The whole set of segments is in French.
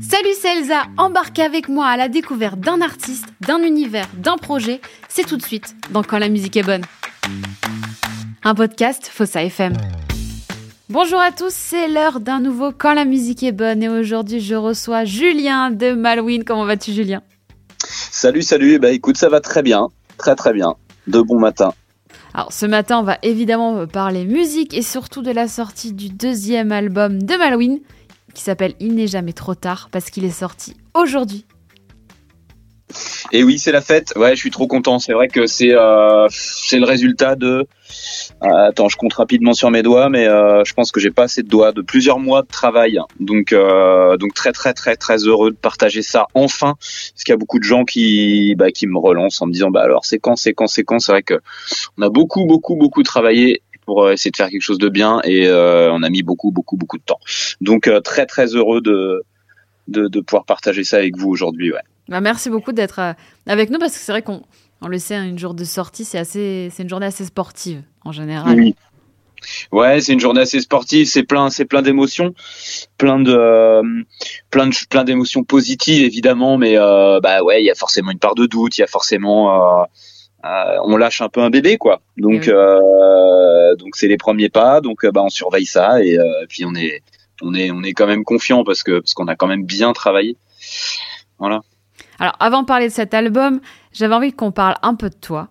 Salut, c'est Elsa. Embarquez avec moi à la découverte d'un artiste, d'un univers, d'un projet. C'est tout de suite dans Quand la musique est bonne. Un podcast Fossa FM. Bonjour à tous, c'est l'heure d'un nouveau Quand la musique est bonne et aujourd'hui je reçois Julien de Malouine. Comment vas-tu Julien? Salut, salut. Bah écoute, ça va très bien, très très bien. De bon matin. Alors ce matin, on va évidemment parler musique et surtout de la sortie du deuxième album de Malouine qui s'appelle Il n'est jamais trop tard parce qu'il est sorti aujourd'hui. Et oui, c'est la fête. Ouais, je suis trop content. C'est vrai que c'est euh, c'est le résultat de. Euh, attends, je compte rapidement sur mes doigts, mais euh, je pense que j'ai pas assez de doigts de plusieurs mois de travail. Donc euh, donc très très très très heureux de partager ça enfin. Parce qu'il y a beaucoup de gens qui bah, qui me relancent en me disant bah alors c'est quand c'est quand c'est quand. C'est vrai que on a beaucoup beaucoup beaucoup travaillé pour euh, essayer de faire quelque chose de bien et euh, on a mis beaucoup beaucoup beaucoup de temps. Donc euh, très très heureux de, de de pouvoir partager ça avec vous aujourd'hui. Ouais. Bah, merci beaucoup d'être avec nous parce que c'est vrai qu'on on le sait, hein, une jour de sortie, c'est assez, c'est une journée assez sportive en général. Oui. Ouais, c'est une journée assez sportive, c'est plein, c'est plein d'émotions, plein de, euh, plein de, plein d'émotions positives évidemment, mais euh, bah ouais, il y a forcément une part de doute, il y a forcément, euh, on lâche un peu un bébé quoi. Donc, oui. donc c'est les premiers pas, donc bah on surveille ça et, puis on est, on est, on est quand même confiant parce que parce qu'on a quand même bien travaillé. Voilà. Alors avant de parler de cet album, j'avais envie qu'on parle un peu de toi.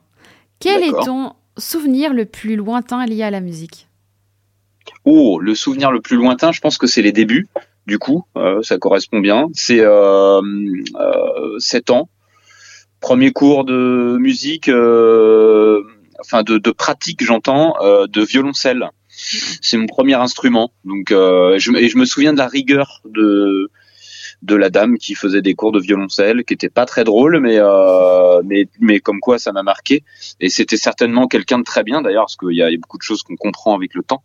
Quel est ton souvenir le plus lointain lié à la musique? Oh, le souvenir le plus lointain, je pense que c'est les débuts. Du coup, euh, ça correspond bien. C'est euh, euh, 7 ans. Premier cours de musique, euh, enfin de, de pratique, j'entends, euh, de violoncelle. C'est mon premier instrument. Donc, euh, je, et je me souviens de la rigueur de de la dame qui faisait des cours de violoncelle, qui était pas très drôle, mais euh, mais mais comme quoi ça m'a marqué. Et c'était certainement quelqu'un de très bien d'ailleurs, parce qu'il y a, il y a beaucoup de choses qu'on comprend avec le temps.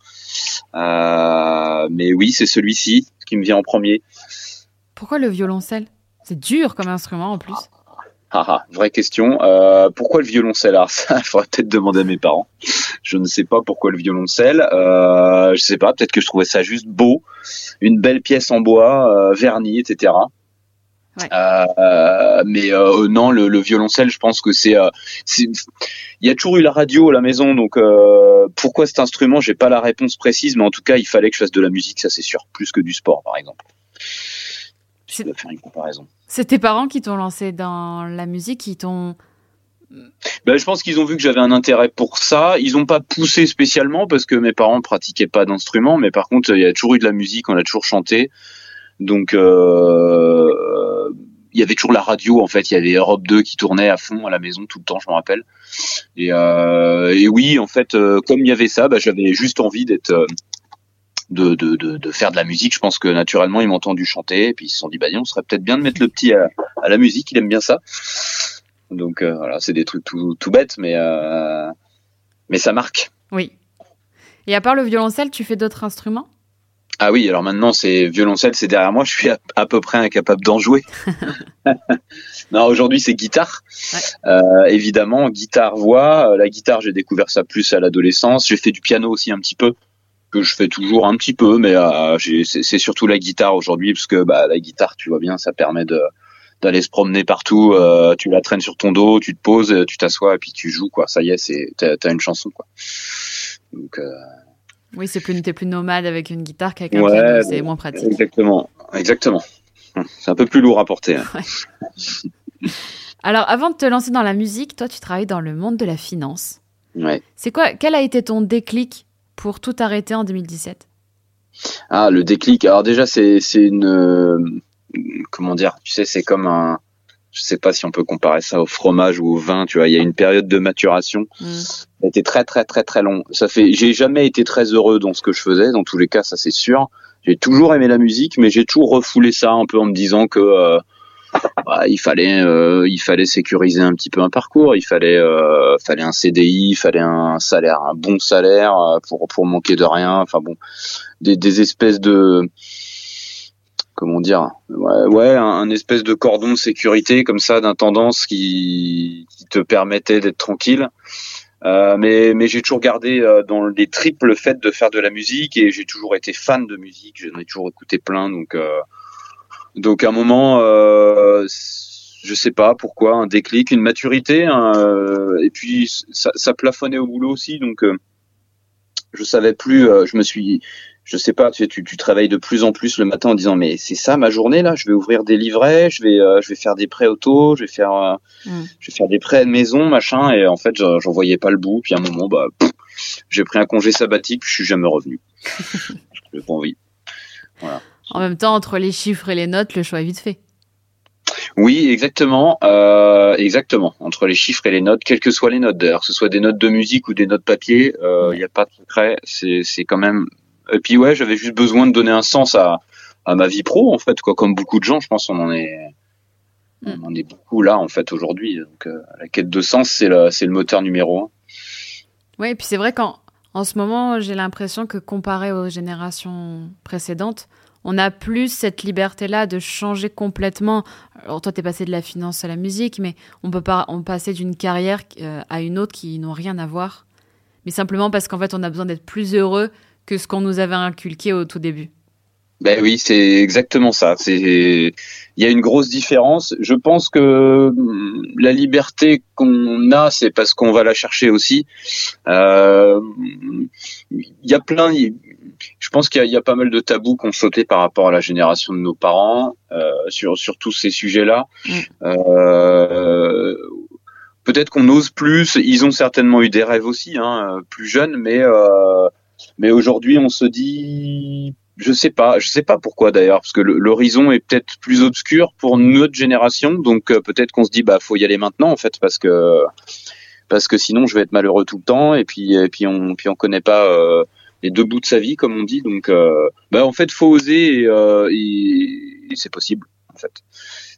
Euh, mais oui, c'est celui-ci qui me vient en premier. Pourquoi le violoncelle? C'est dur comme instrument en plus. Ah, ah, vraie question. Euh, pourquoi le violoncelle? Alors ça, il faudrait peut-être demander à mes parents. Je ne sais pas pourquoi le violoncelle. Euh, je sais pas. Peut-être que je trouvais ça juste beau, une belle pièce en bois, euh, vernie, etc. Ouais. Euh, mais euh, non, le, le violoncelle, je pense que c'est, euh, il y a toujours eu la radio à la maison, donc euh, pourquoi cet instrument? J'ai pas la réponse précise, mais en tout cas, il fallait que je fasse de la musique, ça c'est sûr, plus que du sport, par exemple. Je dois faire une comparaison. C'est tes parents qui t'ont lancé dans la musique, qui t'ont. Ben, je pense qu'ils ont vu que j'avais un intérêt pour ça. Ils n'ont pas poussé spécialement parce que mes parents pratiquaient pas d'instruments, mais par contre, il y a toujours eu de la musique, on a toujours chanté. Donc, euh, il y avait toujours la radio, en fait. Il y avait Europe 2 qui tournait à fond à la maison tout le temps, je me rappelle. Et, euh, et oui, en fait, euh, comme il y avait ça, ben, j'avais juste envie d'être. De, de, de, de faire de la musique, je pense que naturellement ils m'ont entendu chanter et puis ils se sont dit bah on serait peut-être bien de mettre le petit à, à la musique, il aime bien ça. Donc euh, voilà, c'est des trucs tout, tout bêtes, mais euh, mais ça marque. Oui. Et à part le violoncelle, tu fais d'autres instruments? Ah oui, alors maintenant c'est violoncelle, c'est derrière moi, je suis à, à peu près incapable d'en jouer. non, aujourd'hui c'est guitare, Ouais. Euh, évidemment, guitare voix. La guitare, j'ai découvert ça plus à l'adolescence. J'ai fait du piano aussi un petit peu, que je fais toujours un petit peu, mais euh, c'est surtout la guitare aujourd'hui, parce que bah, la guitare, tu vois bien, ça permet de d'aller se promener partout. euh, tu la traînes sur ton dos, tu te poses, euh, tu t'assois et puis tu joues quoi. Ça y est, c'est t'as une chanson quoi. Donc euh, Oui, c'est plus, t'es plus nomade avec une guitare qu'avec un piano, c'est moins pratique. exactement, exactement. C'est un peu plus lourd à porter. hein. Alors, avant de te lancer dans la musique, toi, tu travailles dans le monde de la finance. Ouais. C'est quoi Quel a été ton déclic pour tout arrêter en 2017 Ah, le déclic. Alors déjà, c'est une euh, comment dire Tu sais, c'est comme un. Je sais pas si on peut comparer ça au fromage ou au vin. Tu vois, il y a une période de maturation. Hmm. Ça a été très très très très long. Ça fait. J'ai jamais été très heureux dans ce que je faisais. Dans tous les cas, ça c'est sûr. J'ai toujours aimé la musique, mais j'ai toujours refoulé ça un peu en me disant que euh, bah, il fallait euh, il fallait sécuriser un petit peu un parcours. Il fallait euh, fallait un CDI, il fallait un salaire, un bon salaire euh, pour pour manquer de rien. Enfin bon, des, des espèces de comment dire ouais, ouais un, espèce de cordon de sécurité comme ça d'intendance qui, qui te permettait d'être tranquille Euh, mais mais j'ai toujours gardé euh, dans les triples le fait de faire de la musique et j'ai toujours été fan de musique. J'en ai toujours écouté plein. Donc euh, donc à un moment, euh, je sais pas pourquoi, un déclic, une maturité. Hein, et puis ça, ça, plafonnait au boulot aussi. Donc je savais plus. je me suis je sais pas, tu, tu, tu travailles de plus en plus le matin en disant mais c'est ça ma journée là, je vais ouvrir des livrets, je vais euh, je vais faire des prêts auto, je vais faire euh, mm. je vais faire des prêts de maison machin et en fait j'en voyais pas le bout puis à un moment bah j'ai pris un congé sabbatique puis je suis jamais revenu. j'ai pas envie. Voilà. En même temps entre les chiffres et les notes, le choix est vite fait. Oui, exactement, euh, exactement. Entre les chiffres et les notes, quelles que soient les notes, d'ailleurs, que ce soit des notes de musique ou des notes papier, il euh, n'y a pas de secret. C'est, c'est quand même et puis ouais, j'avais juste besoin de donner un sens à, à ma vie pro en fait, quoi. Comme beaucoup de gens, je pense, on en est, mm. on en est beaucoup là en fait aujourd'hui. Donc euh, la quête de sens, c'est le, c'est le moteur numéro un. Ouais, et puis c'est vrai qu'en en ce moment, j'ai l'impression que comparé aux générations précédentes, on a plus cette liberté-là de changer complètement. Alors toi, t'es passé de la finance à la musique, mais on peut pas, on passer d'une carrière euh, à une autre qui n'ont rien à voir. Mais simplement parce qu'en fait, on a besoin d'être plus heureux que ce qu'on nous avait inculqué au tout début. Ben oui, c'est exactement ça. C'est il y a une grosse différence. Je pense que hum, la liberté qu'on a, c'est parce qu'on va la chercher aussi. Euh, il y a plein. Je pense qu'il y, y, a pas mal de tabous qu'on sauté par rapport à la génération de nos parents euh, sur sur tous ces sujets-là. Mm. Euh, Peut-être qu'on ose plus. Ils ont certainement eu des rêves aussi, hein, plus jeunes, mais euh, mais aujourd'hui, on se dit, je sais pas, je sais pas pourquoi d'ailleurs, parce que l'horizon est peut-être plus obscur pour notre génération, donc euh, peut-être qu'on se dit, bah, faut y aller maintenant en fait, parce que parce que sinon, je vais être malheureux tout le temps, et puis et puis on puis on connaît pas euh, les deux bouts de sa vie, comme on dit, donc euh, bah en fait, faut oser et, euh, et, c'est possible en fait.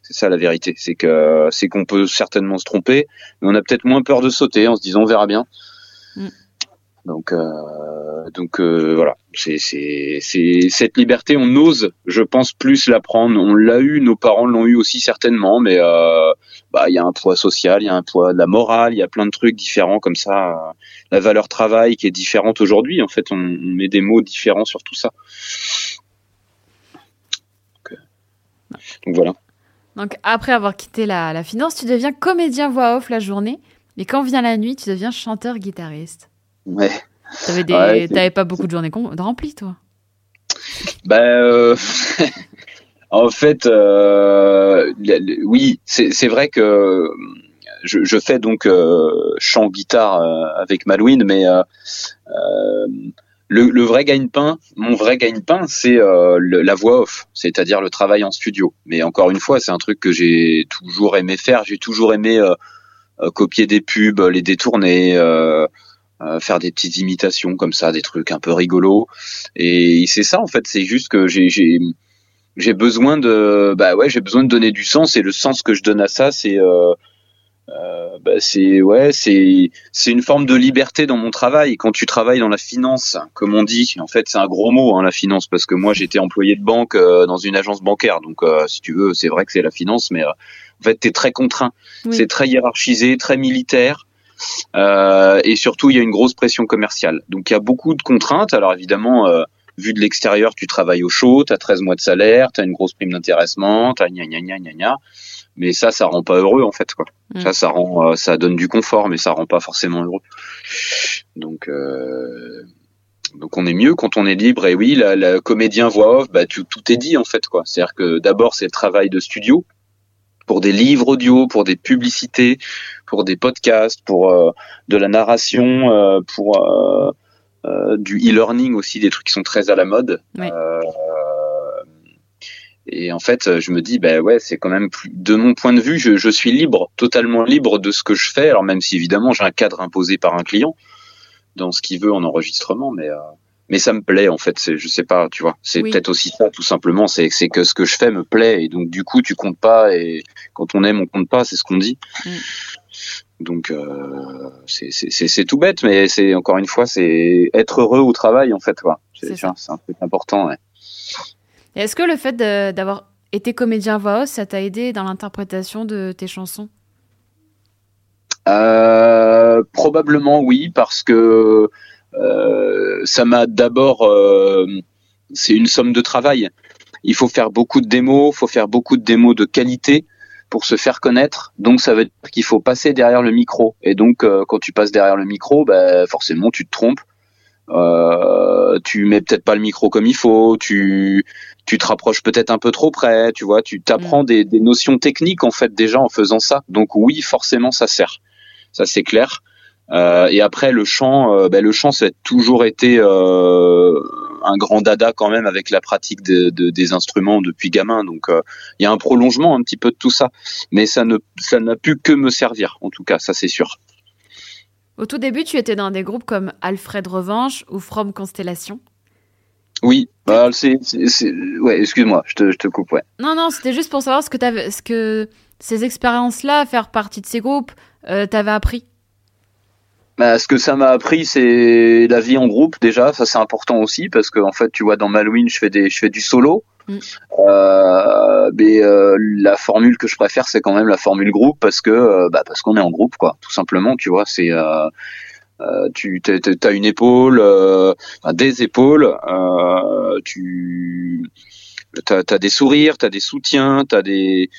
C'est ça la vérité, c'est que c'est qu'on peut certainement se tromper, mais on a peut-être moins peur de sauter en se disant on verra bien. Donc, euh, euh, voilà, c'est cette liberté, on ose, je pense, plus la prendre. On l'a eu, nos parents l'ont eu aussi certainement, mais euh, bah il y a un poids social, il y a un poids de la morale, il y a plein de trucs différents comme ça. La valeur travail qui est différente aujourd'hui. En fait, on, met des mots différents sur tout ça. Donc, voilà. Donc après avoir quitté la, la finance, tu deviens comédien voix off la journée, mais quand vient la nuit, tu deviens chanteur-guitariste. Ouais. T'avais pas beaucoup de journées remplies, toi? Ben, euh, en fait, euh, oui, c'est vrai que je, je, fais donc euh, chant guitare avec Malouine, mais le, le, vrai gagne-pain, mon vrai gagne-pain, c'est la voix off, c'est-à-dire le travail en studio. Mais encore une fois, c'est un truc que j'ai toujours aimé faire. J'ai toujours aimé copier des pubs, les détourner. Euh, faire des petites imitations comme ça, des trucs un peu rigolos. Et c'est ça en fait, c'est juste que j'ai j'ai besoin de bah ouais j'ai besoin de donner du sens et le sens que je donne à ça c'est euh, euh, bah c'est ouais c'est c'est une forme de liberté dans mon travail. Quand tu travailles dans la finance comme on dit en fait c'est un gros mot hein, la finance parce que moi j'étais employé de banque euh, dans une agence bancaire. Donc euh, si tu veux c'est vrai que c'est la finance mais en fait tu es très contraint. C'est très hiérarchisé très militaire. euh, et surtout, il y a une grosse pression commerciale. Donc, il y a beaucoup de contraintes. Alors, évidemment, euh, vu de l'extérieur, tu travailles au chaud, tu as 13 mois de salaire, tu as une grosse prime d'intéressement, tu as gna gna gna gna gna. Mais ça, ça rend pas heureux, en fait, quoi. Mm. Ça, ça rend, euh, ça donne du confort, mais ça rend pas forcément heureux. Donc, euh, donc on est mieux quand on est libre. Et oui, la, la comédien voix off, bah, tout, tout est dit, en fait, quoi. C'est-à-dire que d'abord, c'est le travail de studio pour des livres audio, pour des publicités, pour des podcasts, pour euh, de la narration, euh, pour euh, du e-learning aussi, des trucs qui sont très à la mode. et en fait, je me dis, ben ouais, c'est quand même plus. De mon point de vue, je, je, suis libre, totalement libre de ce que je fais. Alors même si évidemment j'ai un cadre imposé par un client dans ce qu'il veut en enregistrement, mais mais ça me plaît en fait. Je sais pas, tu vois. C'est peut-être aussi ça, tout simplement. C'est c'est que ce que je fais me plaît et donc du coup tu comptes pas et quand on aime on compte pas, c'est ce qu'on dit. Mm. Donc euh, c'est tout bête, mais c'est encore une fois c'est être heureux au travail en fait quoi. C'est un truc important. Ouais. Est-ce que le fait d'avoir été comédien voix ça t'a aidé dans l'interprétation de tes chansons? Euh, Probablement oui, parce que ça m'a d'abord, euh, c'est une somme de travail. Il faut faire beaucoup de démos, il faut faire beaucoup de démos de qualité pour se faire connaître. Donc ça veut dire qu'il faut passer derrière le micro. Et donc euh, quand tu passes derrière le micro, bah, forcément tu te trompes. Euh, tu mets peut-être pas le micro comme il faut, tu tu te rapproches peut-être un peu trop près, tu vois, tu t'apprends des, des notions techniques en fait déjà en faisant ça. Donc oui, forcément ça sert, ça c'est clair. Euh, et après le chant, euh, ben, le chant ça a toujours été euh, un grand dada quand même avec la pratique de, de, des instruments depuis gamin. Donc euh, il y a un prolongement un petit peu de tout ça, mais ça ne ça n'a pu que me servir en tout cas, ça c'est sûr. Au tout début, tu étais dans des groupes comme Alfred Revanche ou From Constellation? Oui, bah, c'est, ouais, excuse-moi, je te, je te coupe, ouais. Non, non, c'était juste pour savoir ce que, ce que ces expériences-là, faire partie de ces groupes, t'avais appris. Bah, ce que ça m'a appris, c'est la vie en groupe déjà. Ça, c'est important aussi parce que en fait, tu vois, dans Malouine, je fais des, je fais du solo. Mm. Euh, mais euh, la formule que je préfère, c'est quand même la formule groupe parce que, euh, bah, parce qu'on est en groupe, quoi. Tout simplement, tu vois, c'est euh, euh, tu as une épaule, euh, enfin, des épaules, euh, tu t'as as des sourires, t'as des soutiens, t'as des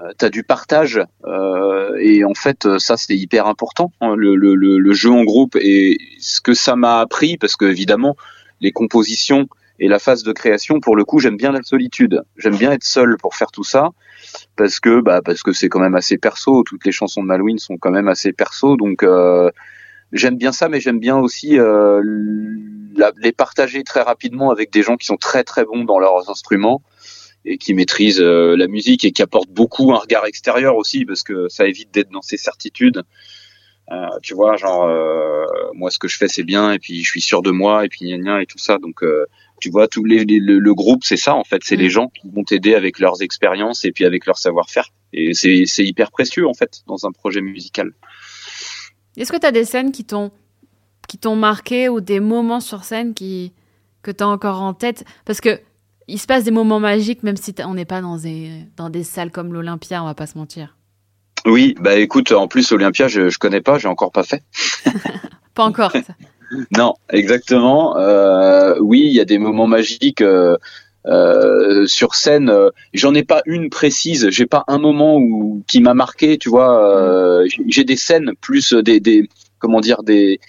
euh, t'as du partage euh, et en fait ça c'est hyper important hein, le, le, le, jeu en groupe et ce que ça m'a appris parce que évidemment les compositions et la phase de création pour le coup j'aime bien la solitude. J'aime bien être seul pour faire tout ça parce que bah parce que c'est quand même assez perso. Toutes les chansons de Malouine sont quand même assez perso donc euh, j'aime bien ça mais j'aime bien aussi euh, les partager très rapidement avec des gens qui sont très très bons dans leurs instruments et qui maîtrisent euh, la musique et qui apportent beaucoup un regard extérieur aussi parce que ça évite d'être dans ses certitudes. Euh, tu vois, genre euh, moi ce que je fais c'est bien et puis je suis sûr de moi et puis gna gna et tout ça. Donc euh, tu vois, tous les, les- le, le groupe c'est ça en fait, c'est Mm. les gens qui vont t'aider avec leurs expériences et puis avec leur savoir-faire. Et c'est c'est hyper précieux en fait dans un projet musical. Est-ce que t'as des scènes qui t'ont, qui t'ont marqué ou des moments sur scène qui, que t'as encore en tête? Parce que il se passe des moments magiques, même si on n'est pas dans des, dans des salles comme l'Olympia, on va pas se mentir. Oui, bah écoute, en plus Olympia je, je connais pas, j'ai encore pas fait. Pas encore. ça. Non, exactement. Euh, oui, il y a des moments magiques euh, euh, sur scène. euh, J'en ai pas une précise. J'ai pas un moment où qui m'a marqué. Tu vois, euh, j'ai- j'ai des scènes plus des, des comment dire des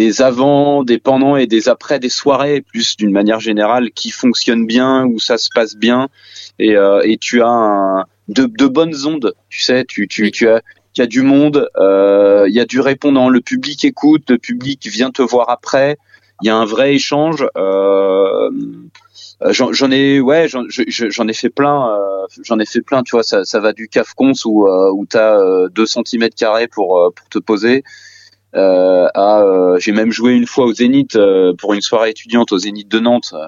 des avant, des pendant et des après des soirées plus d'une manière générale qui fonctionnent bien où ça se passe bien et, euh, et tu as un, de, de bonnes ondes. Tu sais, tu tu tu as il y a du monde, euh, il y a du répondant, le public écoute, le public vient te voir après, il y a un vrai échange. Euh, j'en ai, ouais, j'en je- je- j'en ai fait plein, euh, j'en ai fait plein. Tu vois, ça, ça va du cafcons où euh, où t'as euh, 2 cm carrés pour euh, pour te poser. Euh, euh, j'ai même joué une fois au Zénith euh, pour une soirée étudiante au Zénith de Nantes euh,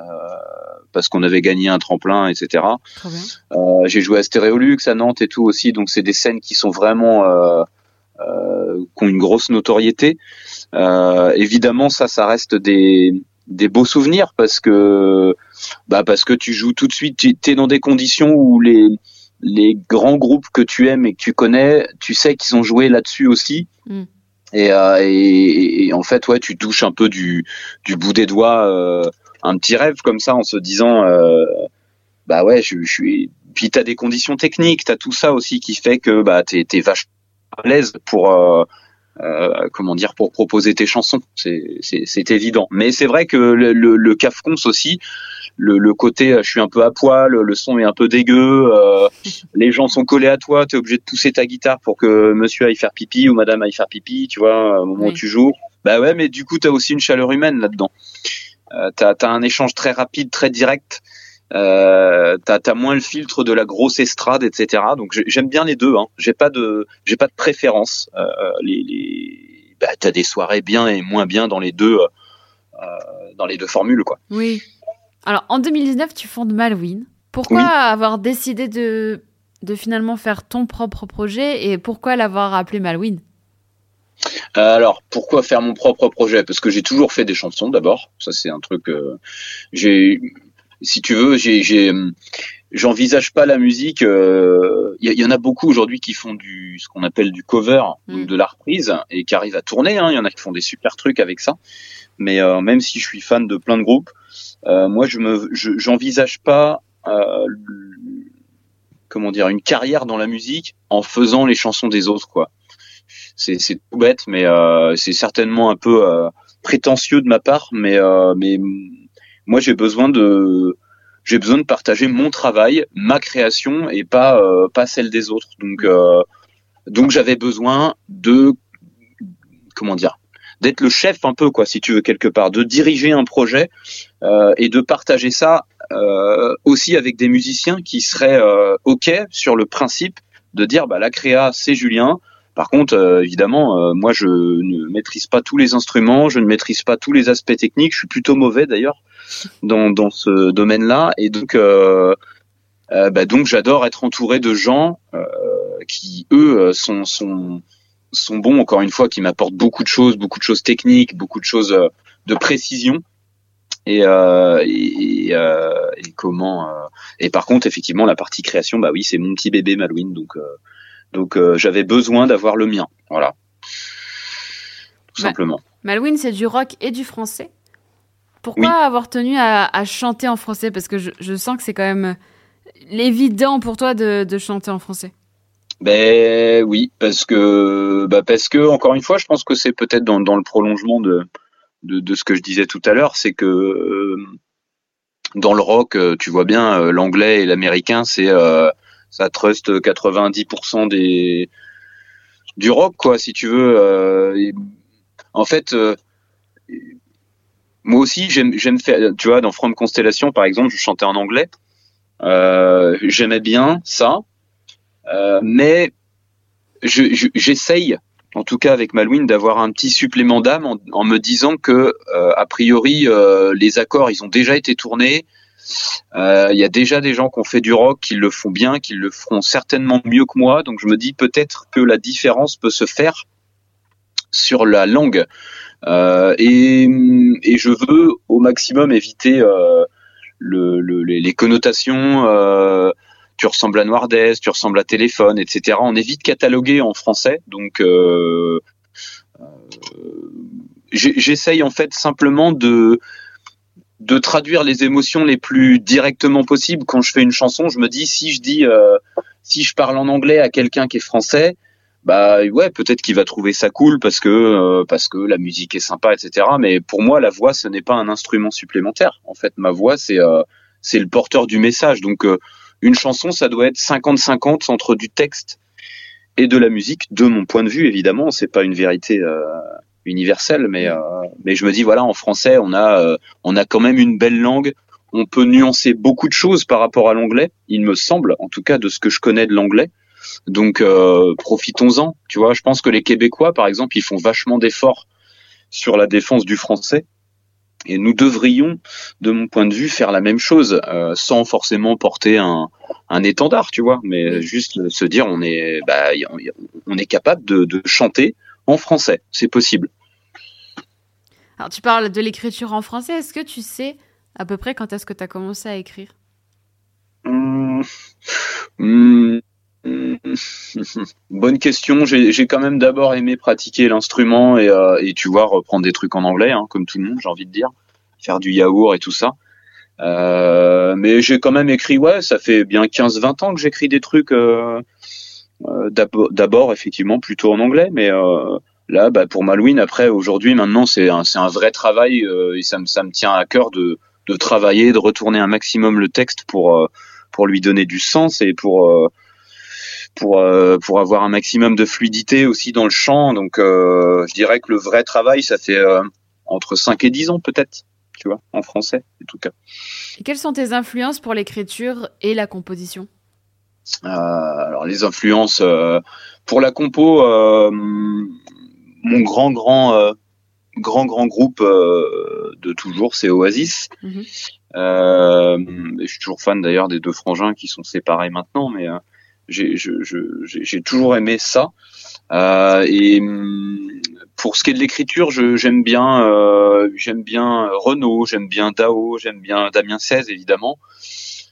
parce qu'on avait gagné un tremplin, etc. Euh, j'ai joué à Stéréolux à Nantes et tout aussi, donc c'est des scènes qui sont vraiment euh, euh, qui ont une grosse notoriété. Euh, évidemment, ça, ça reste des des beaux souvenirs parce que bah parce que tu joues tout de suite, tu es dans des conditions où les les grands groupes que tu aimes et que tu connais, tu sais qu'ils ont joué là-dessus aussi. Mm. Et, euh, et, et en fait, ouais, tu touches un peu du, du bout des doigts euh, un petit rêve comme ça en se disant, euh, bah ouais, je, je suis. Puis t'as des conditions techniques, t'as tout ça aussi qui fait que bah t'es t'es vachement à l'aise pour euh, comment dire pour proposer tes chansons. C'est évident. Mais c'est vrai que le le, le Cafcons aussi. Le, le côté euh, je suis un peu à poil, le son est un peu dégueu, euh, les gens sont collés à toi, tu es obligé de pousser ta guitare pour que monsieur aille faire pipi ou madame aille faire pipi, tu vois, au moment Oui. où tu joues. Bah ouais, mais du coup, tu as aussi une chaleur humaine là-dedans. Euh, t'as as un échange très rapide, très direct. Euh, t'as as moins le filtre de la grosse estrade, etc. Donc j'ai- j'aime bien les deux. Hein. J'ai pas de j'ai pas de préférence. Euh, les, les bah, t'as des soirées bien et moins bien dans les deux euh, dans les deux formules quoi. Oui. Alors, en 2019, tu fondes Malouine. Pourquoi Oui. avoir décidé de, de finalement faire ton propre projet et pourquoi l'avoir appelé Malouine? Euh, alors, pourquoi faire mon propre projet? Parce que j'ai toujours fait des chansons d'abord. Ça, c'est un truc. euh, j'ai, si tu veux, j'ai, j'ai, j'envisage pas la musique. Il euh, y, y, en a beaucoup aujourd'hui qui font du ce qu'on appelle du cover, mm. de la reprise, et qui arrivent à tourner. Hein. Il y en a qui font des super trucs avec ça. Mais euh, même si je suis fan de plein de groupes, moi je me, j'envisage pas euh, comment dire une carrière dans la musique en faisant les chansons des autres quoi. C'est tout bête, mais c'est certainement un peu prétentieux de ma part, mais mais moi j'ai besoin de j'ai besoin de partager mon travail, ma création et pas euh, pas celle des autres. Donc euh, donc j'avais besoin de comment dire d'être le chef un peu quoi si tu veux quelque part, de diriger un projet euh, et de partager ça euh, aussi avec des musiciens qui seraient euh, ok sur le principe de dire bah la créa c'est Julien. Par contre, évidemment, moi je ne maîtrise pas tous les instruments, je ne maîtrise pas tous les aspects techniques. Je suis plutôt mauvais d'ailleurs dans, dans ce domaine-là. Et donc, euh, euh, bah donc j'adore être entouré de gens euh, qui, eux, sont, sont bons, encore une fois, qui m'apportent beaucoup de choses, beaucoup de choses techniques, beaucoup de choses de précision. Et, euh, et, euh, et, comment et par contre effectivement la partie création bah oui c'est mon petit bébé Malouine donc donc j'avais besoin d'avoir le mien. Voilà. Tout simplement. Malouine c'est du rock et du français. Pourquoi avoir tenu à, chanter en français? Parce que je, sens que c'est quand même l'évident pour toi de, chanter en français. Ben oui, parce que bah parce que encore une fois, je pense que c'est peut-être dans, le prolongement de, de, ce que je disais tout à l'heure, c'est que euh, dans le rock, euh, tu vois bien, euh, l'anglais et l'américain, c'est ça trust 90% des du rock quoi, si tu veux. en fait moi aussi, j'aime, j'aime faire, tu vois, dans From Constellation, par exemple, je chantais en anglais. Euh, j'aimais bien ça, euh, mais je, j'essaye, en tout cas avec Malouine, d'avoir un petit supplément d'âme en, me disant que, euh, a priori, euh, les accords, ils ont déjà été tournés. Il y a déjà des gens qui ont fait du rock, qui le font bien, qui le feront certainement mieux que moi. Donc je me dis peut-être que la différence peut se faire sur la langue. Euh, et, et, je veux au maximum éviter euh, le, le, les, connotations. Euh, tu ressembles à Noirdez, tu ressembles à Téléphone, etc. On évite cataloguer en français, donc euh, j'essaye en fait simplement de de traduire les émotions les plus directement possibles. Quand je fais une chanson, je me dis si je dis si je parle en anglais à quelqu'un qui est français, bah ouais, peut-être qu'il va trouver ça cool parce que euh, parce que la musique est sympa, etc. Mais pour moi, la voix, ce n'est pas un instrument supplémentaire. En fait, ma voix, c'est euh, c'est le porteur du message. Donc euh, une chanson, ça doit être 50-50 entre du texte et de la musique, de mon point de vue, évidemment. C'est pas une vérité universelle, mais mais je me dis voilà, en français, on a on a quand même une belle langue. On peut nuancer beaucoup de choses par rapport à l'anglais, il me semble, en tout cas de ce que je connais de l'anglais. Donc euh, profitons-en. Tu vois, je pense que les Québécois, par exemple, ils font vachement d'efforts sur la défense du français. Et nous devrions, de mon point de vue, faire la même chose, euh, sans forcément porter un, étendard, tu vois, mais juste se dire on est, bah, on est capable de, chanter en français, c'est possible. Alors tu parles de l'écriture en français, est-ce que tu sais à peu près quand est-ce que tu as commencé à écrire? Hum, hum, Bonne question. J'ai quand même d'abord aimé pratiquer l'instrument et, euh, et, tu vois reprendre des trucs en anglais, hein, comme tout le monde, j'ai envie de dire, faire du yaourt et tout ça. Euh, mais j'ai quand même écrit, ouais, ça fait bien 15-20 ans que j'écris des trucs. Euh, euh d'abord, effectivement, plutôt en anglais, mais euh, là, bah, pour Malouine, après, aujourd'hui, maintenant, c'est un, un vrai travail et ça me, ça me tient à cœur de, de travailler, de retourner un maximum le texte pour pour lui donner du sens et pour pour euh, pour avoir un maximum de fluidité aussi dans le chant. Donc euh, je dirais que le vrai travail, ça fait euh, entre 5 et 10 ans peut-être, tu vois, en français en tout cas. Et quelles sont tes influences pour l'écriture et la composition? Alors les influences pour la compo, mon grand grand grand grand groupe de toujours, c'est Oasis. Mhm. je suis toujours fan d'ailleurs des deux frangins qui sont séparés maintenant, mais j'ai toujours aimé ça. Euh, et hum, pour ce qui est de l'écriture, j'aime bien, euh, j'aime bien Renault, j'aime bien Dao, j'aime bien Damien XVI évidemment.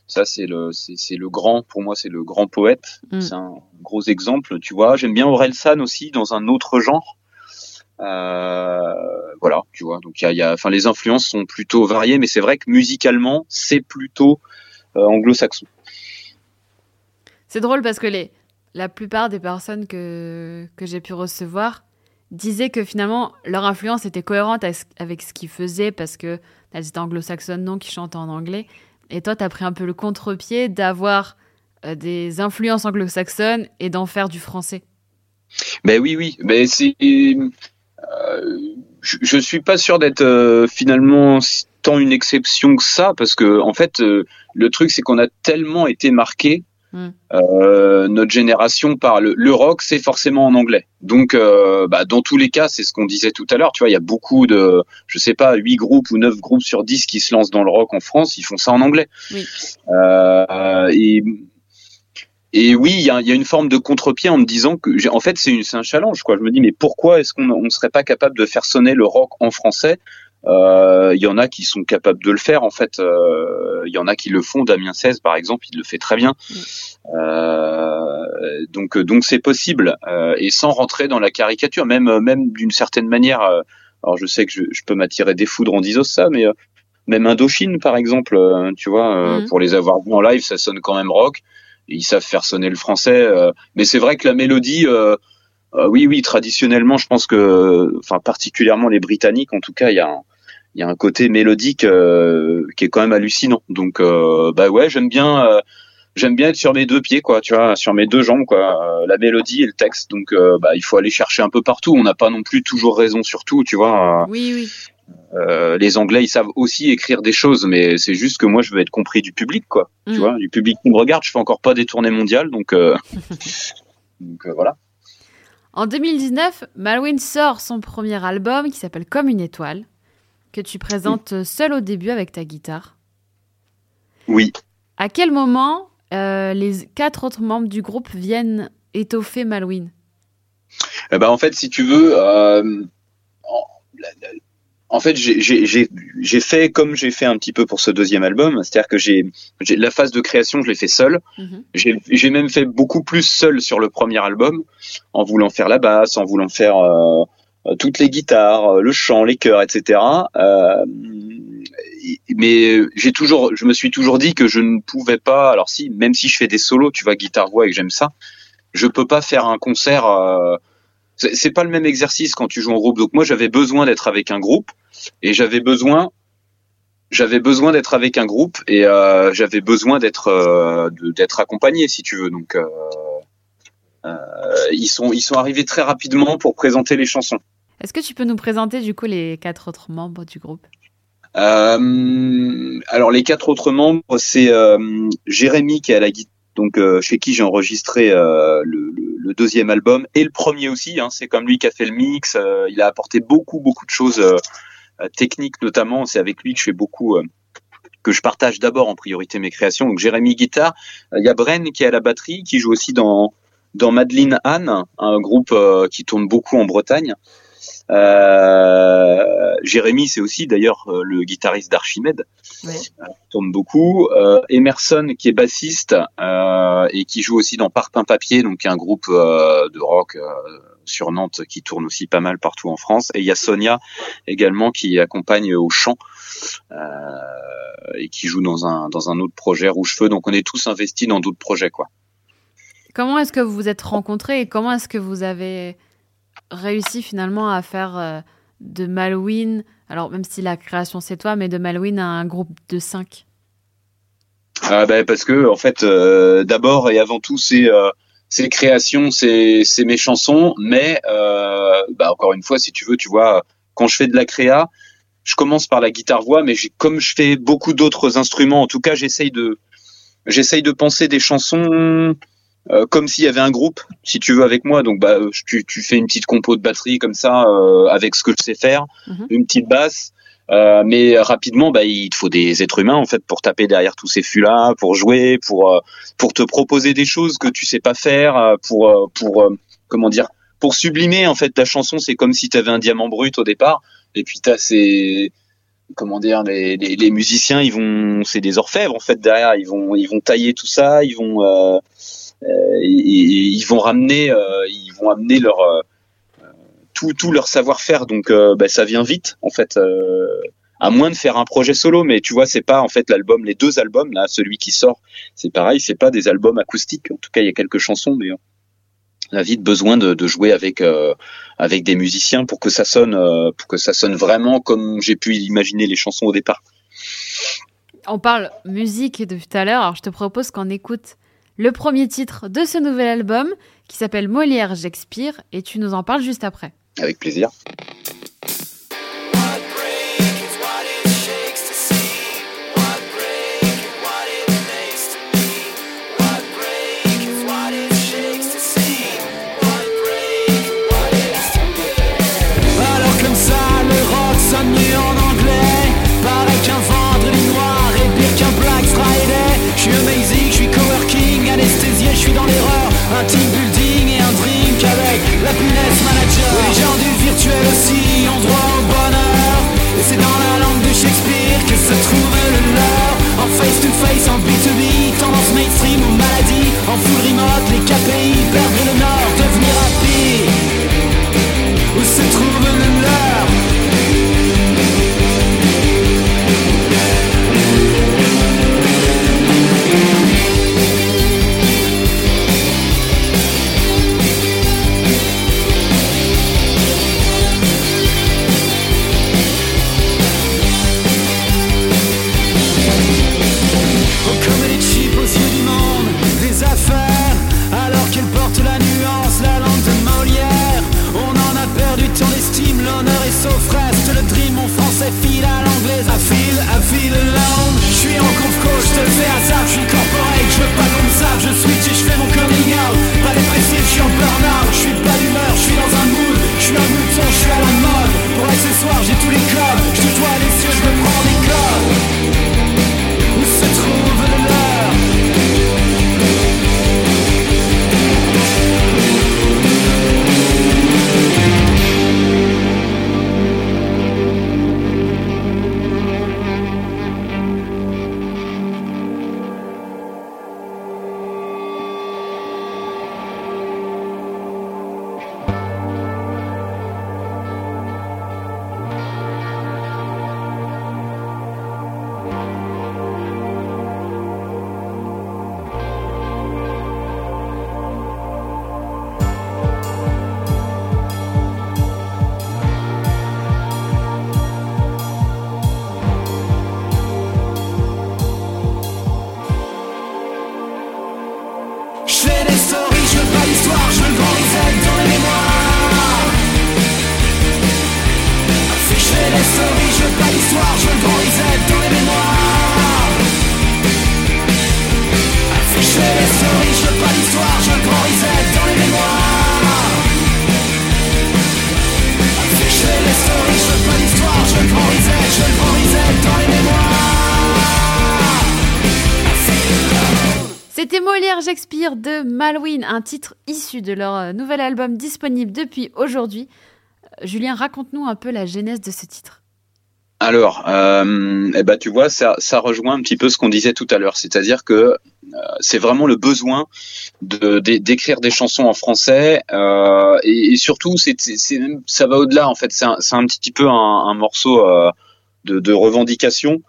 Ça, c'est le, c'est le grand, pour moi, c'est le grand poète. Mm. C'est un gros exemple, tu vois. J'aime bien Aurel San aussi, dans un autre genre. Euh, voilà, tu vois. Donc, il y a, y a, enfin, les influences sont plutôt variées, mais c'est vrai que musicalement, c'est plutôt euh, anglo-saxon. C'est drôle parce que la plupart des personnes que, que j'ai pu recevoir disaient que finalement leur influence était cohérente avec ce qu'ils faisaient parce que elles étaient anglo-saxonnes, non, qui chantent en anglais. Et toi, tu as pris un peu le contre-pied d'avoir euh, des influences anglo-saxonnes et d'en faire du français. Ben oui, oui. Ben c'est. Euh, je, ne suis pas sûr d'être euh, finalement tant une exception que ça, parce que en fait, le truc c'est qu'on a tellement été marqué Euh, notre génération parle le rock, c'est forcément en anglais. Donc, euh, bah, dans tous les cas, c'est ce qu'on disait tout à l'heure. Tu vois, il y a beaucoup de, je sais pas, 8 groupes ou 9 groupes sur 10 qui se lancent dans le rock en France. Ils font ça en anglais. Oui. Euh, et et oui, il y a, y a, une forme de contre-pied en me disant que, en fait, c'est un challenge. Quoi. Je me dis, mais pourquoi est-ce qu'on ne serait pas capable de faire sonner le rock en français il y en a qui sont capables de le faire en fait. Euh, il y en a qui le font. Damien 16 par exemple, il le fait très bien. Euh, donc donc c'est possible et sans rentrer dans la caricature, même même d'une certaine manière. alors je sais que je, je peux m'attirer des foudres en disant ça, mais même Indochine par exemple, tu vois, mm. pour les avoir vus en live, ça sonne quand même rock. ils savent faire sonner le français, mais c'est vrai que la mélodie. oui, oui, traditionnellement, je pense que, enfin, particulièrement les Britanniques, en tout cas, il y a un, il y a un côté mélodique euh, qui est quand même hallucinant. Donc euh, bah ouais, j'aime bien euh, j'aime bien être sur mes deux pieds quoi, tu vois, sur mes deux jambes quoi, la mélodie et le texte. Donc bah il faut aller chercher un peu partout, on n'a pas non plus toujours raison sur tout, tu vois. Oui oui. les Anglais, ils savent aussi écrire des choses, mais c'est juste que moi, je veux être compris du public, quoi. Tu mm. vois, du public qui me regarde. Je fais encore pas des tournées mondiales, donc, donc voilà. En 2019, Malwin sort son premier album qui s'appelle Comme une étoile que tu présentes seul au début avec ta guitare. Oui. À quel moment euh, les quatre autres membres du groupe viennent étoffer Malouine? Eh ben, En fait, si tu veux, euh, en, fait, j'ai fait comme j'ai fait un petit peu pour ce deuxième album, c'est-à-dire que j'ai la phase de création, je l'ai fait seul. Mhm. J'ai même fait beaucoup plus seul sur le premier album, en voulant faire la basse, en voulant faire euh, euh, toutes les guitares, euh, le chant, les chœurs, etc. Euh, mais j'ai toujours, je me suis toujours dit que je ne pouvais pas. Alors si, même si je fais des solos, tu vois, guitare voix et que j'aime ça, je peux pas faire un concert. Euh, c'est pas le même exercice quand tu joues en groupe. Donc moi, j'avais besoin d'être avec un groupe et j'avais besoin, j'avais besoin d'être avec un groupe et euh, j'avais besoin d'être d'être accompagné, si tu veux. Donc ils sont ils sont arrivés très rapidement pour présenter les chansons. Est-ce que tu peux nous présenter du coup les quatre autres membres du groupe? Euh, Alors les quatre autres membres, c'est euh, Jérémy qui est à la guitare, donc euh, chez qui j'ai enregistré le, deuxième album et le premier aussi. Hein, c'est comme lui qui a fait le mix. Il a apporté beaucoup beaucoup de choses techniques notamment. C'est avec lui que je fais beaucoup que je partage d'abord en priorité mes créations. Donc Jérémy guitare, il y a Bren qui est à la batterie, qui joue aussi dans dans Madeleine Anne, un groupe qui tourne beaucoup en Bretagne. Euh, Jérémy, c'est aussi d'ailleurs euh, le guitariste d'Archimède, ouais. Euh, tourne beaucoup. Emerson, qui est bassiste et qui joue aussi dans Parpin Papier, donc un groupe de rock sur Nantes qui tourne aussi pas mal partout en France. Et il y a Sonia également qui accompagne au chant et qui joue dans un dans un autre projet Rouge Feu. Donc on est tous investis dans d'autres projets, quoi. Comment est-ce que vous vous êtes rencontrés et comment est-ce que vous avez réussi finalement à faire euh, de Malouine, alors même si la création c'est toi, mais de Malouine à un groupe de cinq ah bah, Parce que, en fait, euh, d'abord et avant tout, c'est. Euh, c'est créations, c'est mes chansons, mais bah, encore une fois, si tu veux, tu vois, quand je fais de la créa, je commence par la guitare voix, mais comme je fais beaucoup d'autres instruments, en tout cas, j'essaye de j'essaye de penser des chansons euh, comme s'il y avait un groupe, si tu veux, avec moi. Donc, bah, tu, tu fais une petite compo de batterie comme ça, euh, avec ce que je sais faire, mhm. une petite basse. Euh, mais rapidement, bah, il te faut des êtres humains en fait pour taper derrière tous ces fûts-là, pour jouer, pour pour te proposer des choses que tu sais pas faire, pour pour comment dire, pour sublimer en fait ta chanson. C'est comme si tu avais un diamant brut au départ, et puis t'as ces comment dire, les, les, les, musiciens, ils vont, c'est des orfèvres en fait derrière. Ils vont, ils vont tailler tout ça, ils vont, euh, ils, ils, vont ramener, ils vont amener leur tout, tout leur savoir-faire. Donc, bah, ça vient vite en fait à moins de faire un projet solo. Mais tu vois, c'est pas en fait l'album, les deux albums là, celui qui sort, c'est pareil, c'est pas des albums acoustiques. En tout cas, il y a quelques chansons, mais on a vite besoin de, de jouer avec euh, avec des musiciens pour que ça sonne euh, pour que ça sonne vraiment comme j'ai pu imaginer les chansons au départ. On parle musique depuis tout à l'heure, alors je te propose qu'on écoute le premier titre de ce nouvel album qui s'appelle Molière Shakespeare et tu nous en parles juste après. Avec plaisir. Un titre issu de leur euh, nouvel album disponible depuis aujourd'hui. Euh, Julien, raconte-nous un peu la genèse de ce titre. Alors, euh, eh ben, tu vois, ça, rejoint un petit peu ce qu'on disait tout à l'heure, c'est-à-dire que c'est vraiment le besoin d'écrire des chansons en français et, surtout, ça va au-delà en fait. C'est un, petit peu un, morceau de, revendication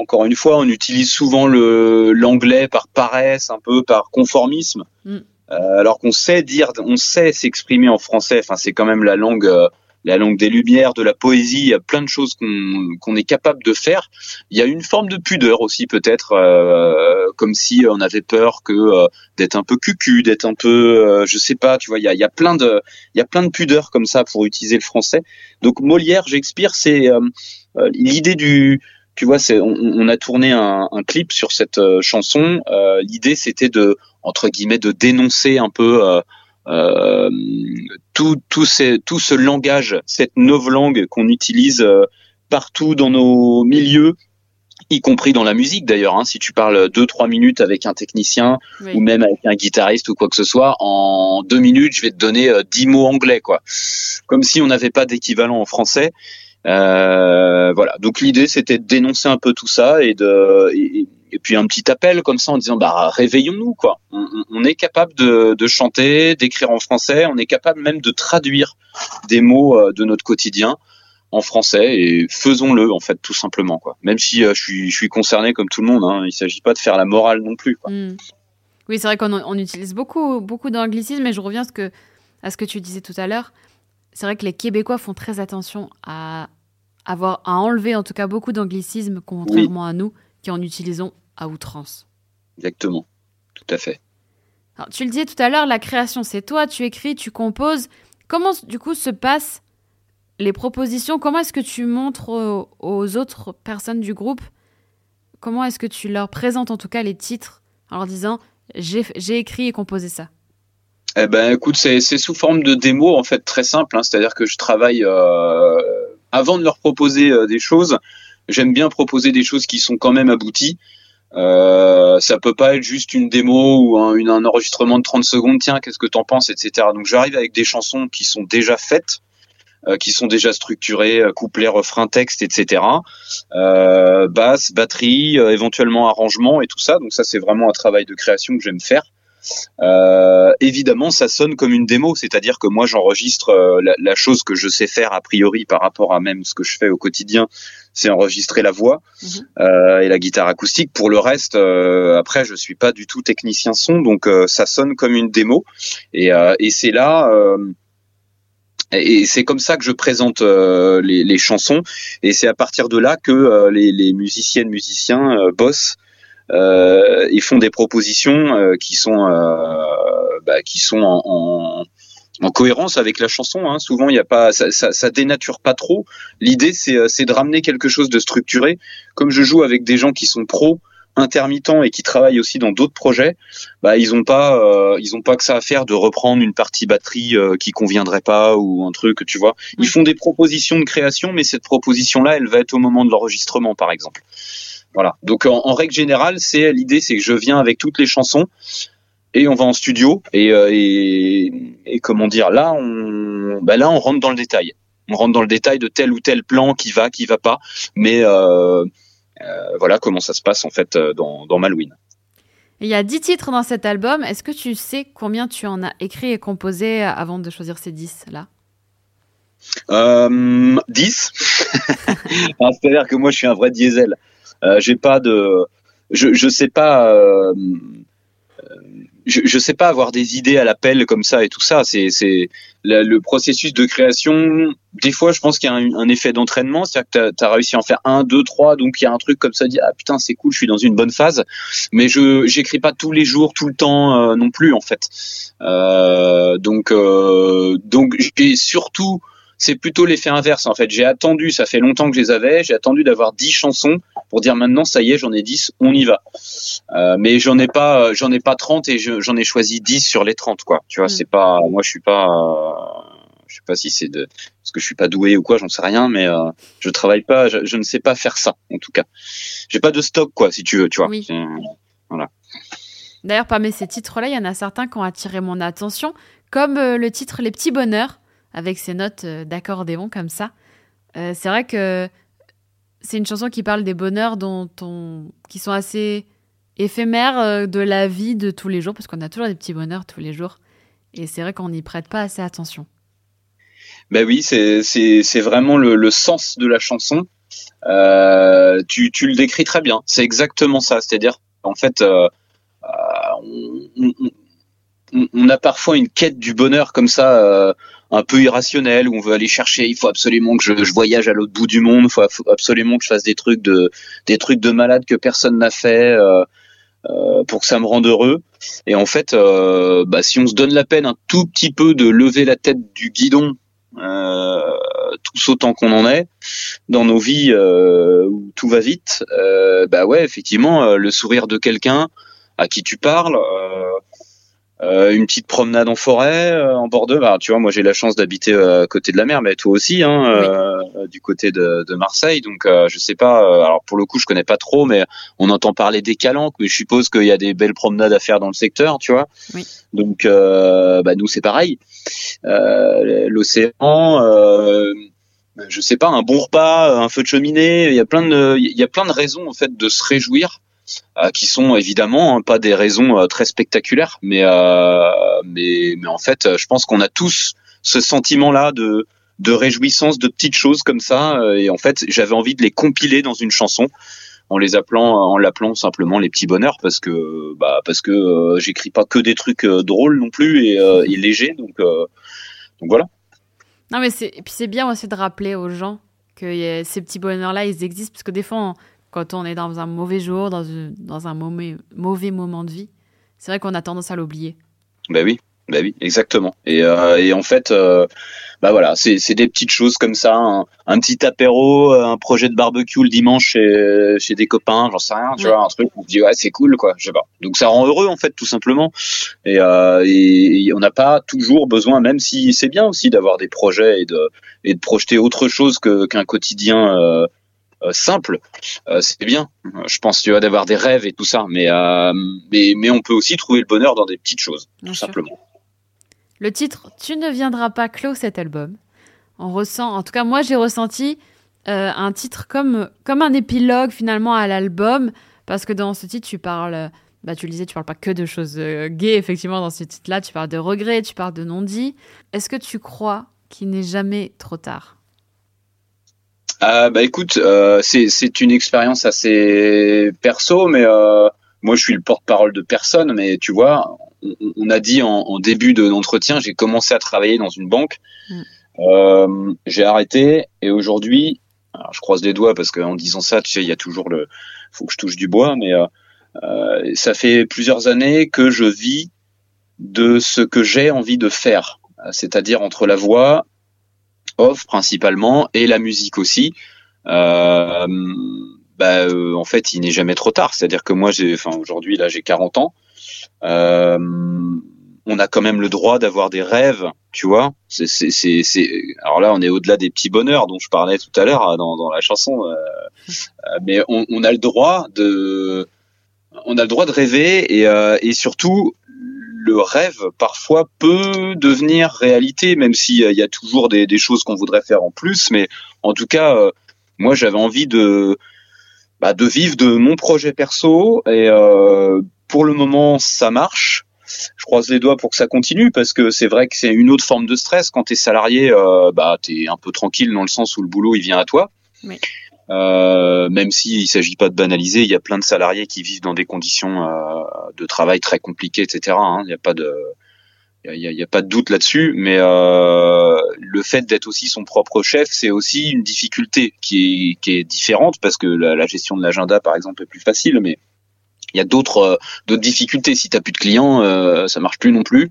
encore une fois, on utilise souvent le l'anglais par paresse, un peu par conformisme, mm. euh, alors qu'on sait dire, on sait s'exprimer en français. Enfin, c'est quand même la langue, euh, la langue des lumières, de la poésie. Il y a plein de choses qu'on qu'on est capable de faire. Il y a une forme de pudeur aussi, peut-être, euh, comme si on avait peur que d'être un peu cucu, d'être un peu, je sais pas. Tu vois, il y a, il y a plein de, il y a plein de pudeurs comme ça pour utiliser le français. Donc Molière, Shakespeare, c'est l'idée du tu vois, c'est, on, a tourné un, clip sur cette euh, chanson. Euh, l'idée, c'était de, entre guillemets, de dénoncer un peu euh, tout, tout, tout ce langage, cette langue qu'on utilise partout dans nos milieux, y compris dans la musique d'ailleurs. Hein, si tu parles deux trois minutes avec un technicien ou même avec un guitariste ou quoi que ce soit, en deux minutes, je vais te donner dix mots anglais, quoi. Comme si on n'avait pas d'équivalent en français. Voilà. Donc l'idée c'était de dénoncer un peu tout ça et de et, puis un petit appel comme ça en disant bah réveillons-nous quoi. On, est capable de, de chanter, d'écrire en français, on est capable même de traduire des mots de notre quotidien en français et faisons-le en fait tout simplement quoi. Même si euh, je suis je suis concerné comme tout le monde, hein, il s'agit pas de faire la morale non plus. Hmm. Oui, c'est vrai qu'on on utilise beaucoup beaucoup d'anglicisme, mais je reviens à ce que à ce que tu disais tout à l'heure. C'est vrai que les Québécois font très attention à avoir à enlever en tout cas beaucoup d'anglicisme contrairement à nous qui en utilisons à outrance. Exactement, tout à fait. Alors, tu le disais tout à l'heure, la création c'est toi, tu écris, tu composes. Comment du coup se passe les propositions, comment est-ce que tu montres aux, autres personnes du groupe? Comment est-ce que tu leur présentes en tout cas les titres en leur disant j'ai écrit et composé ça? Eh ben, écoute, c'est sous forme de démo en fait très simple. Hein. C'est-à-dire que je travaille euh, avant de leur proposer euh, des choses. J'aime bien proposer des choses qui sont quand même abouties. Euh, ça peut pas être juste une démo ou un, enregistrement de 30 secondes. Tiens, qu'est-ce que t'en penses, etc. Donc j'arrive avec des chansons qui sont déjà faites euh, qui sont déjà structurés, euh, couplets, refrain, texte, etc. Basse, batterie, éventuellement arrangement et tout ça. Donc ça, c'est vraiment un travail de création que j'aime faire. Euh, évidemment, ça sonne comme une démo, c'est-à-dire que moi j'enregistre la, la, chose que je sais faire a priori par rapport à même ce que je fais au quotidien, c'est enregistrer la voix mhm. euh, et la guitare acoustique. Pour le reste, après je suis pas du tout technicien son, donc ça sonne comme une démo et, et c'est là et c'est comme ça que je présente euh, les, les, chansons, et c'est à partir de là que euh, les, les, musiciennes, musiciens euh, bossent euh, et font des propositions qui sont bah, qui sont en, en, en, cohérence avec la chanson. Hein. Souvent, il y a pas, ça, ça, ça, dénature pas trop. L'idée, c'est de ramener quelque chose de structuré. Comme je joue avec des gens qui sont pros, intermittents et qui travaillent aussi dans d'autres projets, bah ils ont pas euh, ils ont pas que ça à faire de reprendre une partie batterie euh, qui conviendrait pas ou un truc, tu vois. Ils font des propositions de création, mais cette proposition là, elle va être au moment de l'enregistrement, par exemple. Voilà. Donc en, règle générale, c'est l'idée, c'est que je viens avec toutes les chansons et on va en studio et, euh, et, et comment dire là on bah là on rentre dans le détail on rentre dans le détail de tel ou tel plan qui va qui va pas mais euh, euh, voilà comment ça se passe en fait dans, dans Malouine. Il y a 10 titres dans cet album. Est-ce que tu sais combien tu en as écrit et composé avant de choisir ces 10 là? Euh, 10. C'est-à-dire que moi je suis un vrai diesel. Euh, j'ai pas de. Je, je sais pas. Euh, je, je sais pas avoir des idées à l'appel comme ça et tout ça. C'est c'est le, processus de création. Des fois, je pense qu'il y a un, effet d'entraînement, c'est-à-dire que tu as, réussi à en faire un, deux, trois, donc il y a un truc comme ça, dit ah putain c'est cool, je suis dans une bonne phase. Mais je j'écris pas tous les jours, tout le temps euh, non plus en fait. Euh, donc euh, donc j'ai surtout c'est plutôt l'effet inverse en fait. J'ai attendu, ça fait longtemps que je les avais, j'ai attendu d'avoir 10 chansons pour dire maintenant ça y est, j'en ai 10, on y va. Euh, mais j'en ai pas euh, j'en ai pas 30 et j'en ai choisi 10 sur les 30 quoi. Tu vois, mm. c'est pas moi je suis pas euh, je sais pas si c'est de parce que je suis pas doué ou quoi, j'en sais rien mais euh, je travaille pas je, je, ne sais pas faire ça en tout cas. J'ai pas de stock quoi si tu veux, tu vois. Oui. Voilà. D'ailleurs, parmi ces titres-là, il y en a certains qui ont attiré mon attention, comme le titre Les petits bonheurs avec ses notes euh, d'accordéon comme ça. Euh, c'est vrai que c'est une chanson qui parle des bonheurs dont on... qui sont assez éphémères euh, de la vie de tous les jours, parce qu'on a toujours des petits bonheurs tous les jours. Et c'est vrai qu'on n'y prête pas assez attention. Ben oui, c'est vraiment le, sens de la chanson. Tu, tu, le décris très bien. C'est exactement ça. C'est-à-dire, en fait, on, a parfois une quête du bonheur comme ça un peu irrationnel où on veut aller chercher. Il faut absolument que je, je voyage à l'autre bout du monde. Il faut absolument que je fasse des trucs de des trucs de malade que personne n'a fait euh, euh, pour que ça me rende heureux. Et en fait, euh, bah, si on se donne la peine un tout petit peu de lever la tête du guidon, euh, tous autant qu'on en est dans nos vies euh, où tout va vite, bah ouais, effectivement, le sourire de quelqu'un à qui tu parles. Euh, une petite promenade en forêt, euh, en bord de bah, Tu vois, moi j'ai la chance d'habiter euh, à côté de la mer, mais toi aussi, hein, du côté de, de Marseille. Donc je sais pas. alors pour le coup, je connais pas trop, mais on entend parler des calanques. Mais je suppose qu'il y a des belles promenades à faire dans le secteur, tu vois. Oui. Donc bah, nous c'est pareil. L'océan je sais pas, un bon repas, un feu de cheminée. Il y a plein de, il y a plein de raisons en fait de se réjouir, euh, qui sont évidemment hein, pas des raisons euh, très spectaculaires, mais euh, mais mais en fait, je pense qu'on a tous ce sentiment-là de de réjouissance de petites choses comme ça. Et en fait, j'avais envie de les compiler dans une chanson en les appelant en l'appelant simplement les petits bonheurs parce que bah parce que j'écris pas que des trucs drôles non plus et, et légers donc donc voilà. Non, mais c'est, puis c'est bien aussi de rappeler aux gens que ces petits bonheurs-là, ils existent, parce que des fois, quand on est dans un mauvais jour, dans, dans un mauvais, mauvais moment de vie, c'est vrai qu'on a tendance à l'oublier. Ben oui, bah oui, exactement. Et, euh, et en fait, euh, bah voilà, c'est des petites choses comme ça, un, petit apéro, un projet de barbecue le dimanche chez, chez des copains, j'en sais rien, tu vois, un truc où on se dit ouais c'est cool quoi, je sais pas. Donc ça rend heureux en fait tout simplement. Et, euh, et, on n'a pas toujours besoin, même si c'est bien aussi d'avoir des projets et de et de projeter autre chose qu'un quotidien. Euh, euh simple, euh, c'est bien. Je pense tu vois d'avoir des rêves et tout ça, mais, euh, mais mais on peut aussi trouver le bonheur dans des petites choses, tout simplement. Le titre Tu ne viendras pas clôt cet album. On ressent, en tout cas moi j'ai ressenti euh, un titre comme, comme un épilogue finalement à l'album, parce que dans ce titre tu parles, bah tu le disais, tu parles pas que de choses euh, gays effectivement dans ce titre-là, tu parles de regrets, tu parles de non-dit. Est-ce que tu crois qu'il n'est jamais trop tard? Euh, bah écoute, c'est une expérience assez perso, mais moi je suis le porte-parole de personne, mais tu vois, on, a dit en, début de l'entretien, j'ai commencé à travailler dans une banque. Mm. Euh, j'ai arrêté et aujourd'hui, je croise les doigts parce qu'en disant ça, tu sais, il y a toujours le, faut que je touche du bois, mais euh, euh, ça fait plusieurs années que je vis de ce que j'ai envie de faire, c'est-à-dire entre la voix principalement et la musique aussi. bah, en fait, il n'est jamais trop tard. C'est-à-dire que moi, j'ai, enfin, aujourd'hui, là, j'ai 40 ans. Euh, on a quand même le droit d'avoir des rêves, tu vois. C'est, Alors là, on est au-delà des petits bonheurs dont je parlais tout à l'heure hein, dans, la chanson, euh, euh, mais on, a le droit de, on a le droit de rêver euh, et surtout le rêve parfois peut devenir réalité, même s'il y a toujours des, choses qu'on voudrait faire en plus. Mais en tout cas, moi, j'avais envie de, bah, de vivre de mon projet perso et euh, pour le moment, ça marche. Je croise les doigts pour que ça continue parce que c'est vrai que c'est une autre forme de stress. Quand tu es salarié, euh, bah, tu es un peu tranquille dans le sens où le boulot il vient à toi. Euh, même s'il ne s'agit pas de banaliser, il y a plein de salariés qui vivent dans des conditions euh, de travail très compliquées, etc. Hein. Il n'y a pas de, il y a, pas de doute là-dessus, mais le fait d'être aussi son propre chef, c'est aussi une difficulté qui est, qui est différente parce que la, la gestion de l'agenda, par exemple, est plus facile, mais il y a d'autres euh, d'autres difficultés. Si t'as plus de clients, euh, ça marche plus non plus.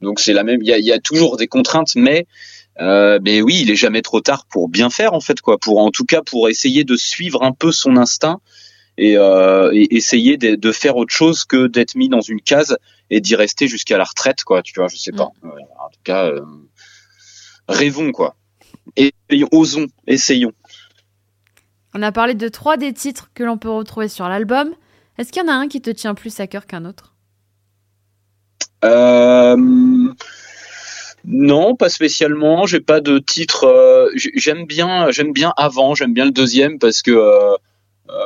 Donc c'est la même. Il y a, y a, toujours des contraintes, mais euh, mais oui, il est jamais trop tard pour bien faire en fait quoi. Pour en tout cas pour essayer de suivre un peu son instinct et, euh, et essayer de, de, faire autre chose que d'être mis dans une case et d'y rester jusqu'à la retraite quoi. Tu vois, je sais pas. Mm. En tout cas, euh, rêvons quoi. Et osons, essayons. On a parlé de trois des titres que l'on peut retrouver sur l'album. Est-ce qu'il y en a un qui te tient plus à cœur qu'un autre? Euh, Non, pas spécialement. J'ai pas de titre. Euh, j'aime bien, j'aime bien avant. J'aime bien le deuxième parce que euh,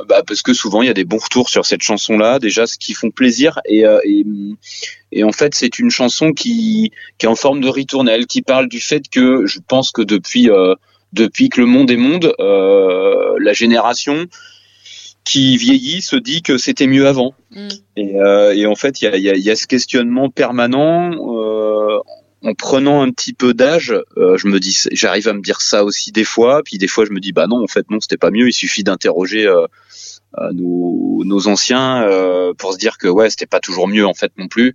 bah, parce que souvent il y a des bons retours sur cette chanson-là. Déjà, ce qui font plaisir et, et, en fait c'est une chanson qui qui est en forme de ritournelle, qui parle du fait que je pense que depuis depuis que le monde est monde, la génération qui vieillit se dit que c'était mieux avant. Mm. Et, euh, et, en fait, il y a, y, a, y a, ce questionnement permanent. Euh, en prenant un petit peu d'âge, euh, je me dis, j'arrive à me dire ça aussi des fois. Puis des fois, je me dis, bah non, en fait, non, c'était pas mieux. Il suffit d'interroger euh, euh, nos, nos, anciens pour se dire que ouais, c'était pas toujours mieux en fait non plus.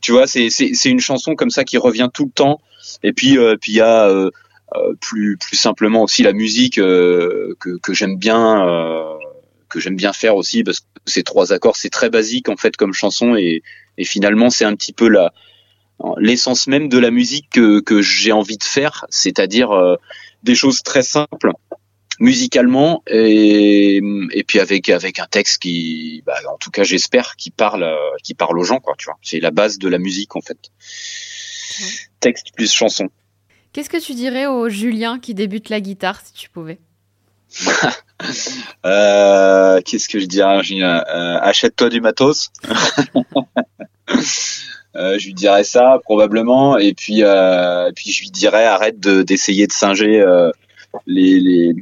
tu vois, c'est une chanson comme ça qui revient tout le temps. Et puis, puis il y a euh, plus plus simplement aussi la musique euh, que, que j'aime bien euh, que j'aime bien faire aussi parce que ces trois accords c'est très basique en fait comme chanson et, et finalement c'est un petit peu la l'essence même de la musique que, que j'ai envie de faire c'est-à-dire des choses très simples musicalement et, et puis avec avec un texte qui bah, en tout cas j'espère qui parle qui parle aux gens quoi tu vois. C'est la base de la musique en fait. Texte plus chanson. Qu'est-ce que tu dirais au Julien qui débute la guitare si tu pouvais? Euh, Qu'est-ce que je dirais Julien? Euh, Achète-toi du matos. Euh, je lui dirais ça probablement et puis euh, puis je lui dirais arrête d'essayer de, singer euh, les, les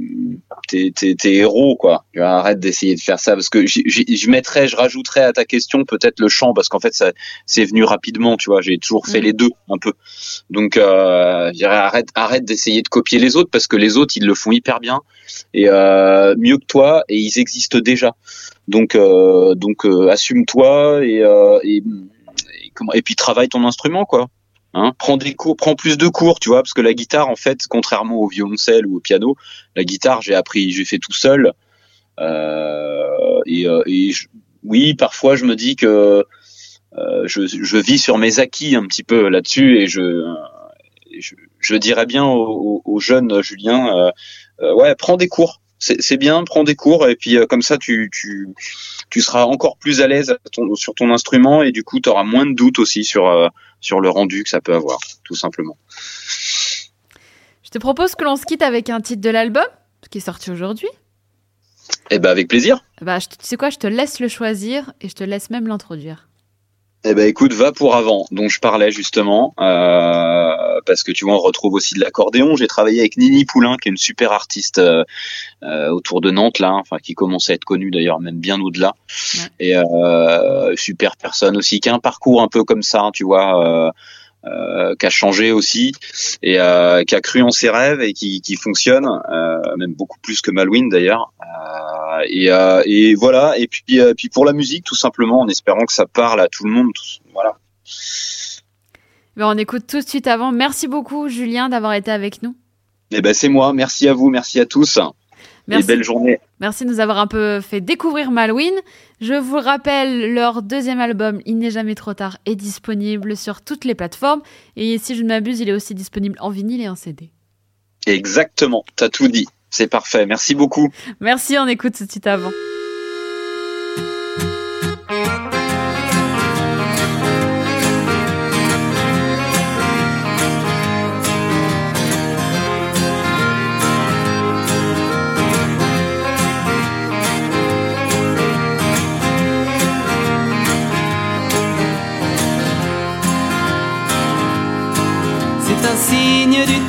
tes, tes, tes, héros quoi. Arrête d'essayer de faire ça parce que je mettrais je rajouterais à ta question peut-être le chant parce qu'en fait ça c'est venu rapidement tu vois j'ai toujours fait les deux un peu. Donc euh, je dirais arrête arrête d'essayer de copier les autres parce que les autres ils le font hyper bien et euh, mieux que toi et ils existent déjà. Donc euh, donc assume-toi et, et et puis travaille ton instrument quoi. Hein, prends des cours, prends plus de cours, tu vois, parce que la guitare, en fait, contrairement au violoncelle ou au piano, la guitare, j'ai appris, j'ai fait tout seul. Euh, et, euh, oui, parfois, je me dis que euh, je, vis sur mes acquis un petit peu là-dessus, et je, je, dirais bien aux, aux jeunes Julien, ouais, prends des cours, c'est bien, prends des cours et puis euh, comme ça tu, tu, tu seras encore plus à l'aise sur ton instrument et du coup tu auras moins de doutes aussi sur, euh, sur le rendu que ça peut avoir, tout simplement. Je te propose que l'on se quitte avec un titre de l'album qui est sorti aujourd'hui. Eh ben avec plaisir. Bah, tu sais quoi, je te laisse le choisir et je te laisse même l'introduire. Eh ben écoute, va pour avant, dont je parlais justement, euh, parce que tu vois, on retrouve aussi de l'accordéon. J'ai travaillé avec Nini Poulain, qui est une super artiste euh, euh, autour de Nantes là, enfin qui commence à être connue d'ailleurs, même bien au-delà. Et super personne aussi, qui a un parcours un peu comme ça, hein, tu vois. Euh, qui a changé aussi et euh, qui a cru en ses rêves et qui, qui fonctionne, euh, même beaucoup plus que Malouine d'ailleurs. Et, et, voilà. Et puis, puis pour la musique, tout simplement, en espérant que ça parle à tout le monde. voilà. Ben, on écoute tout de suite avant. Merci beaucoup, Julien, d'avoir été avec nous. Eh ben, c'est moi. Merci à vous. Merci à tous. Merci. belle journée. Merci de nous avoir un peu fait découvrir Malouine. Je vous rappelle, leur deuxième album, Il n'est jamais trop tard, est disponible sur toutes les plateformes. Et si je ne m'abuse, il est aussi disponible en vinyle et en CD. Exactement, t'as tout dit. C'est parfait. Merci beaucoup. Merci, on écoute ce petit avant.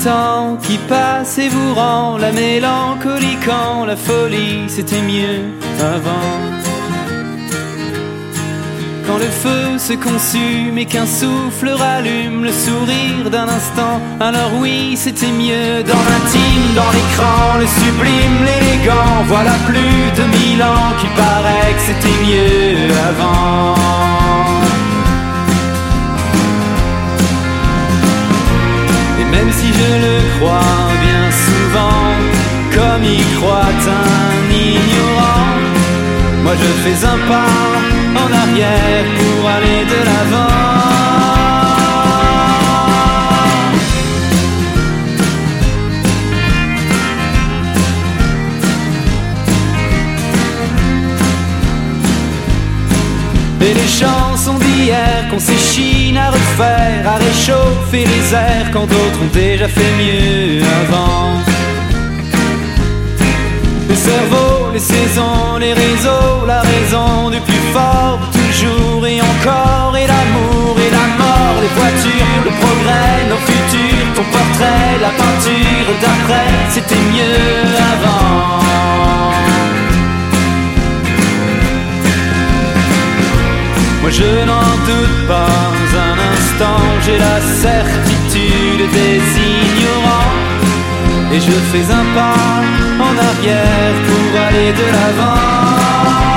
Temps qui passe et vous rend la mélancolie quand la folie c'était mieux avant. Quand le feu se consume et qu'un souffle rallume le sourire d'un instant, alors oui, c'était mieux dans l'intime, dans l'écran, le sublime, l'élégant. Voilà plus de mille ans qui paraît que c'était mieux avant. Croit un ignorant. Moi je fais un pas en arrière pour aller de l'avant. Et les chansons d'hier qu'on s'échine à refaire, à réchauffer les airs quand d'autres ont déjà fait mieux avant. Les saisons, les réseaux, la raison du plus fort, toujours et encore, et l'amour et la mort, les voitures, le progrès, nos futurs, ton portrait, la peinture d'après, c'était mieux avant. Moi je n'en doute pas un instant, j'ai la certitude des ignorants. Et je fais un pas en arrière pour aller de l'avant.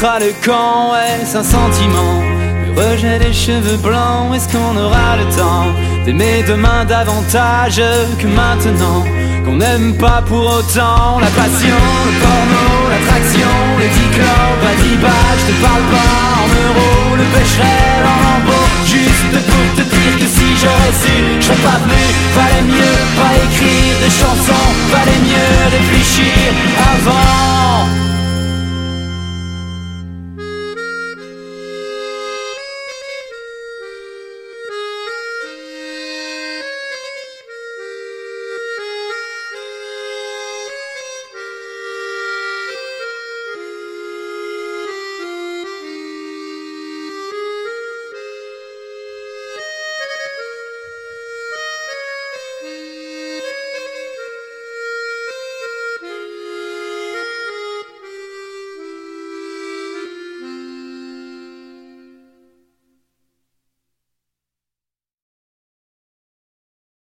Le camp Est-ce un sentiment. Le rejet des cheveux blancs Est-ce qu'on aura le temps D'aimer demain davantage que maintenant qu'on n'aime pas pour autant la passion, le porno, l'attraction, les dix clubs à 10 balles, je te parle pas en euros, le pêcherel en lambeau, juste pour te dire que si j'aurais su, je pas venu, valait mieux pas écrire des chansons, valait mieux réfléchir avant.